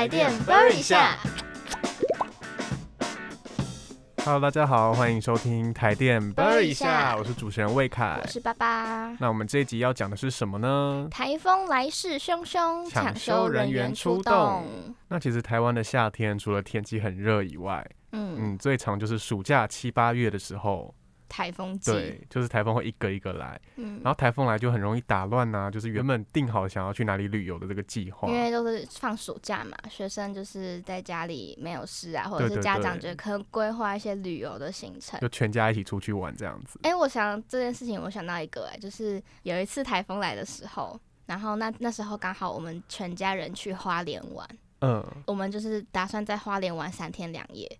台电 burn 一下。Hello，大家好，欢迎收听台电 Burn 一一下下，我是主持人魏凯我。是爸爸。那我们这一集要讲的是什么呢？台风来势汹汹，抢抢修人员员出动出动。那其实台湾的夏天除了天气很热以外，嗯，嗯，最长就是暑假七八月的时候，台风季。对，就是台风会一个一个来，嗯然，后台风来就很容易打乱呐、就是原本定好想要去哪里旅游的这个计划因。为都是放暑假嘛，学生就是在家里没有事啊，或者是家长对就可能规划一些旅游的行程。就全家一起出去玩这样子，哎、我想这件事情，我想到一个、哎，就是有一次台风来的时候，然后那那时候刚好我们全家人去花莲玩，嗯，我们就是打算在花莲玩三天两夜。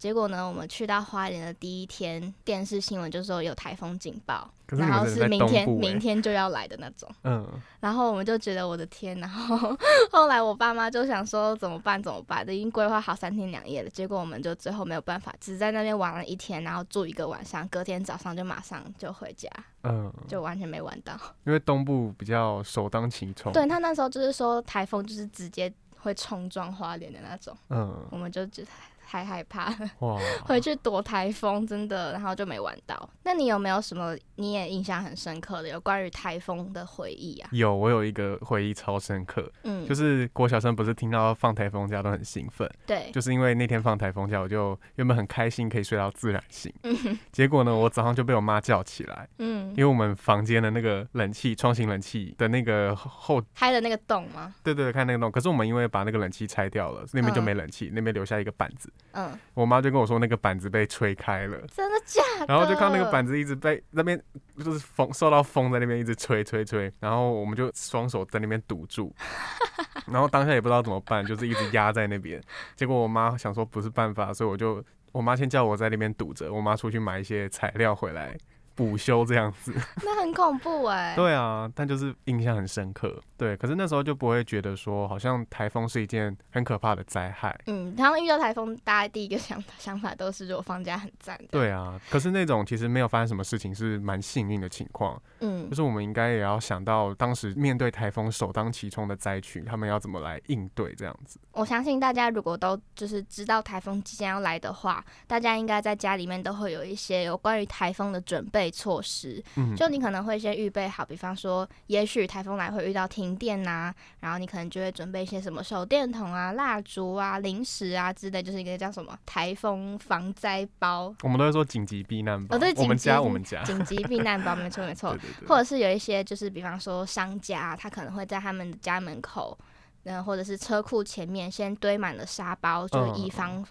结果呢，我们去到花莲的第一天，电视新闻就说有台风警报，然后是明天、欸，明天就要来的那种。嗯，然后我们就觉得我的天，然后后来我爸妈就想说怎么办怎么办，都已经规划好三天两夜了，结果我们就最后没有办法，只在那边玩了一天，然后住一个晚上，隔天早上就马上就回家，嗯，就完全没玩到。因为东部比较首当其冲，对他那时候就是说台风就是直接会冲撞花莲的那种，嗯，我们就觉得太害怕了，哇，回去躲台风真的，然后就没玩到。那你有没有什么你也印象很深刻的有关于台风的回忆啊？有我有一个回忆超深刻，嗯，就是国小生不是听到放台风假都很兴奋，对，就是因为那天放台风假，我就原本很开心可以睡到自然醒，嗯结果呢，我早上就被我妈叫起来，嗯。因，为我们房间的那个冷气窗型冷气的那个后，开的那个洞吗？对对对，看那个洞，可是我们因为把那个冷气拆掉了，那边就嗯。没冷气，那边留下一个板子，嗯，我妈就跟我说那个板子被吹开了。真的假的？然后就看那个板子一直被那边就是风受到风在那边一直吹吹吹，然后我们就双手在那边堵住，然后当下也不知道怎么办，就是一直压在那边。结果我妈想说不是办法，所以我就我妈先叫我在那边堵着，我妈出去买一些材料回来补修这样子。那很恐怖哎、对啊，但就是印象很深刻。对，可是那时候就不会觉得说好像台风是一件很可怕的灾害。嗯，然后遇到台风，大家第一个想想法都是如果放假很赞的。，对啊，可是那种其实没有发生什么事情是蛮幸运的情况。嗯就，是我们应该也要想到，当时面对台风首当其冲的灾区，他们要怎么来应对这样子。我相信大家如果都就是知道台风即将要来的话，大家应该在家里面都会有一些有关于台风的准备措施。嗯，就你可能会先预备好，比方说，也许台风来会遇到停电呐、然后你可能就会准备一些什么手电筒啊、蜡烛啊、零食啊之类，就是一个叫什么台风防灾包。我们都会说紧急避难包。哦对我们家紧急我们家。紧急避难包，没错没错 对。对对。或者是有一些就是比方说商家，他可能会在他们的家门口，嗯，或者是车库前面先堆满了沙包，就嗯以防、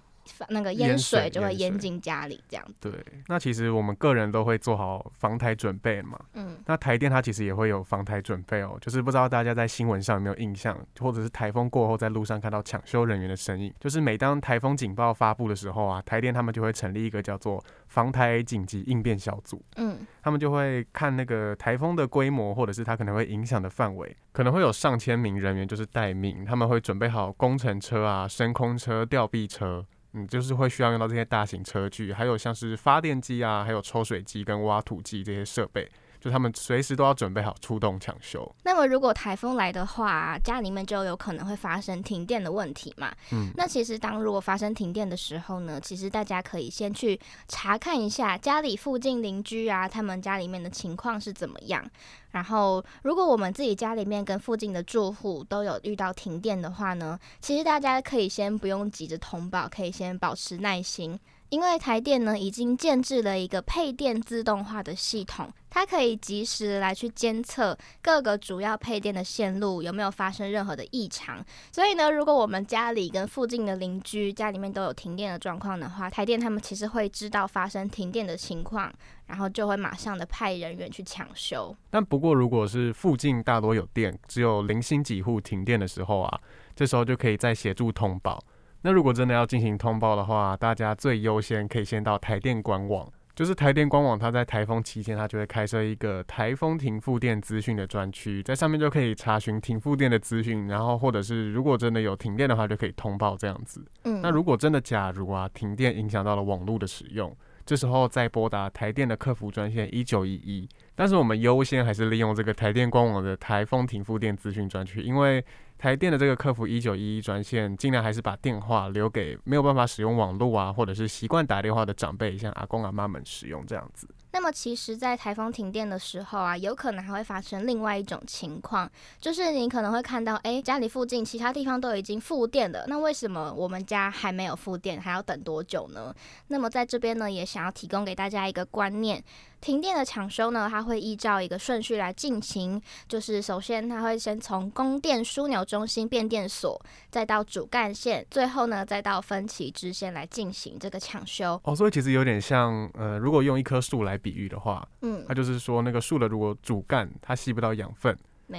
那个淹水就会淹进家里这样子。对，那其实我们个人都会做好防台准备嘛。嗯那台电它其实也会有防台准备哦，就是不知道大家在新闻上有没有印象，或者是台风过后在路上看到抢修人员的身影。就是每当台风警报发布的时候啊，台电他们就会成立一个叫做防台紧急应变小组。嗯他们就会看那个台风的规模，或者是它可能会影响的范围，可能会有上千名人员就是待命，他们会准备好工程车啊、升空车、吊臂车，嗯，就是会需要用到这些大型车具，还有像是发电机啊，还有抽水机跟挖土机这些设备，就他们随时都要准备好出动抢修。那么如果台风来的话，家里面就有可能会发生停电的问题嘛。嗯，那其实当如果发生停电的时候呢，其实大家可以先去查看一下家里附近邻居啊，他们家里面的情况是怎么样。然后，如果我们自己家里面跟附近的住户都有遇到停电的话呢，其实大家可以先不用急着通报，可以先保持耐心。因为台电呢已经建制了一个配电自动化的系统，它可以及时来去监测各个主要配电的线路有没有发生任何的异常。所以呢，如果我们家里跟附近的邻居家里面都有停电的状况的话，台电他们其实会知道发生停电的情况，然后就会马上的派人员去抢修。但不过如果是附近大多有电，只有零星几户停电的时候啊，这时候就可以再协助通报。那如果真的要进行通报的话，大家最优先可以先到台电官网，就是台电官网，它在台风期间，它就会开设一个台风停复电资讯的专区，在上面就可以查询停复电的资讯，然后或者是如果真的有停电的话，就可以通报这样子。嗯，那如果真的假如啊停电影响到了网络的使用，这时候再拨打台电的客服专线一九一一。但是我们优先还是利用这个台电官网的台风停复电资讯专区，因为台电的这个客服一九一一专线，尽量还是把电话留给没有办法使用网络啊，或者是习惯打电话的长辈，像阿公阿妈们使用这样子。那么其实，在台风停电的时候啊，有可能还会发生另外一种情况，就是你可能会看到，哎，家里附近其他地方都已经复电了，那为什么我们家还没有复电，还要等多久呢？那么在这边呢，也想要提供给大家一个观念。停电的抢修呢，它会依照一个顺序来进行，就是首先它会先从供电枢纽中心变电所，再到主干线，最后呢再到分歧支线来进行这个抢修。哦，所以其实有点像，呃，如果用一棵树来比喻的话，嗯，它就是说那个树的如果主干它吸不到养分，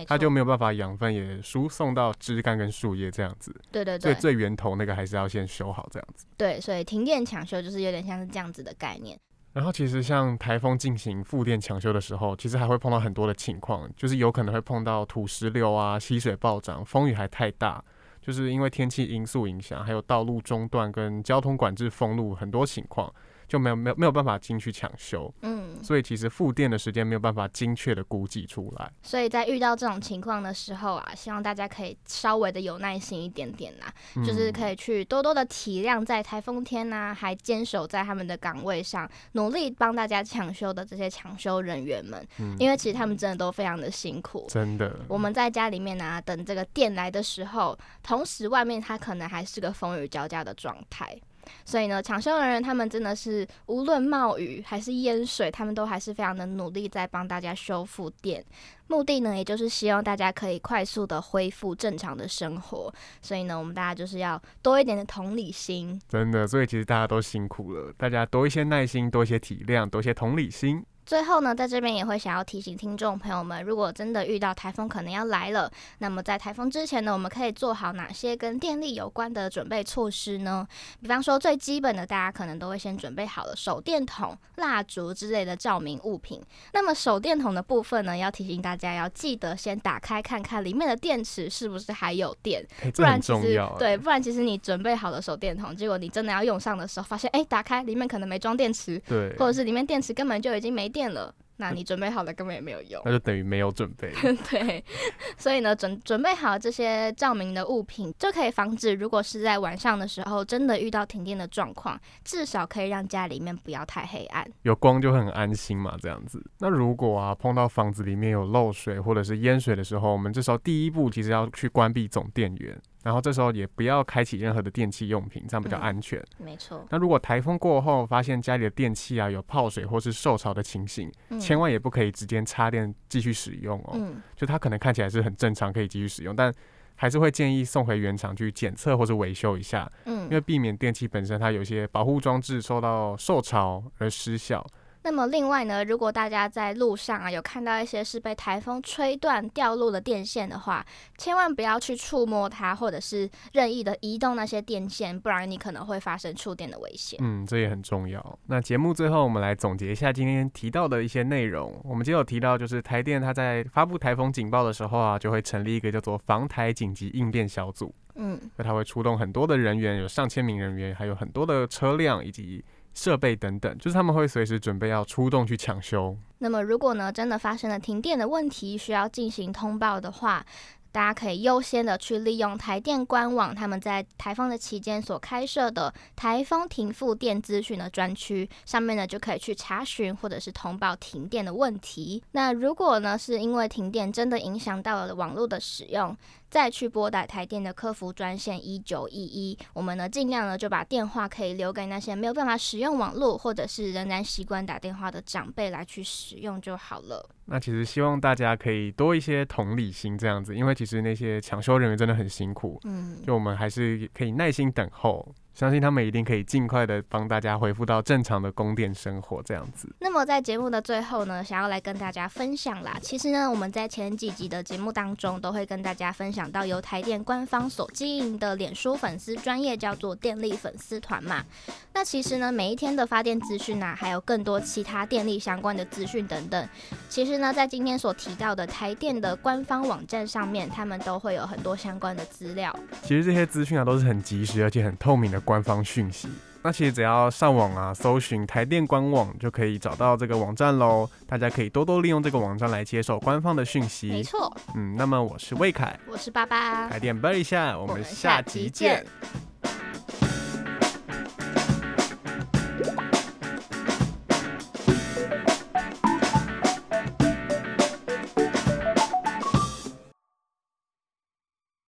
它就没有办法养分也输送到枝干跟树叶这样子。对对对。所以最源头那个还是要先修好这样子。对，所以停电抢修就是有点像是这样子的概念。然后其实像台风进行复电抢修的时候，其实还会碰到很多的情况，就是有可能会碰到土石流啊、溪水暴涨、风雨还太大，就是因为天气因素影响，还有道路中断跟交通管制封路很多情况。就没有没有没有办法进去抢修，嗯，所以其实复电的时间没有办法精确的估计出来。所以在遇到这种情况的时候啊，希望大家可以稍微的有耐心一点点啦，就是可以去多多的体谅在台风天呐，还坚守在他们的岗位上，努力帮大家抢修的这些抢修人员们，因为其实他们真的都非常的辛苦，真的。我们在家里面呢，等这个电来的时候，同时外面它可能还是个风雨交加的状态。所以呢，抢修人员他们真的是无论冒雨还是淹水，他们都还是非常的努力在帮大家修复电。目的呢，也就是希望大家可以快速的恢复正常的生活。所以呢，我们大家就是要多一点的同理心。真的，所以其实大家都辛苦了，大家多一些耐心，多一些体谅，多一些同理心。最后呢，在这边也会想要提醒听众朋友们，如果真的遇到台风可能要来了，那么在台风之前呢，我们可以做好哪些跟电力有关的准备措施呢？比方说最基本的，大家可能都会先准备好了手电筒、蜡烛之类的照明物品。那么手电筒的部分呢，要提醒大家要记得先打开看看里面的电池是不是还有电，不然其实对，不然其实你准备好了手电筒，结果你真的要用上的时候，发现哎，打开里面可能没装电池，对，或者是里面电池根本就已经没电。电了，那你准备好了根本也没有用，那就等于没有准备。对，所以呢，准准备好这些照明的物品，就可以防止如果是在晚上的时候真的遇到停电的状况，至少可以让家里面不要太黑暗，有光就很安心嘛。这样子，那如果啊碰到房子里面有漏水或者是淹水的时候，我们这时候第一步其实要去关闭总电源。然后这时候也不要开启任何的电器用品，这样比较安全。没错。那如果台风过后发现家里的电器啊有泡水或是受潮的情形，千万也不可以直接插电继续使用哦。嗯。就它可能看起来是很正常，可以继续使用，但还是会建议送回原厂去检测或是维修一下。嗯。因为避免电器本身它有些保护装置受到受潮而失效。那么另外呢，如果大家在路上啊有看到一些是被台风吹断掉落的电线的话，千万不要去触摸它，或者是任意的移动那些电线，不然你可能会发生触电的危险。嗯，这也很重要。那节目最后我们来总结一下今天提到的一些内容。我们今天有提到，就是台电它在发布台风警报的时候啊，就会成立一个叫做防台紧急应变小组。嗯，那它会出动很多的人员，有上千名人员，还有很多的车辆以及。设备等等，就是他们会随时准备要出动去抢修。那么，如果呢真的发生了停电的问题，需要进行通报的话，大家可以优先的去利用台电官网，他们在台风的期间所开设的台风停复电资讯的专区上面呢，就可以去查询或者是通报停电的问题。那如果呢是因为停电真的影响到了网络的使用，再去拨打台电的客服专线一九一一，我们呢尽量呢就把电话可以留给那些没有办法使用网络，或者是仍然习惯打电话的长辈来去使用就好了。那其实希望大家可以多一些同理心，这样子，因为其实那些抢修人员真的很辛苦，嗯，就我们还是可以耐心等候。相信他们一定可以尽快的帮大家恢复到正常的供电生活，这样子。那么在节目的最后呢，想要来跟大家分享啦。其实呢，我们在前几集的节目当中，都会跟大家分享到由台电官方所经营的脸书粉丝专业叫做电力粉丝团嘛。那其实呢，每一天的发电资讯啊，还有更多其他电力相关的资讯等等，其实呢，在今天所提到的台电的官方网站上面，他们都会有很多相关的资料。其实这些资讯啊，都是很及时而且很透明的。官方讯息，那其实只要上网啊，搜寻台电官网就可以找到这个网站喽。大家可以多多利用这个网站来接受官方的讯息。没错，嗯，那么我是魏凯，我是爸爸，台电啵一下，我们下集见。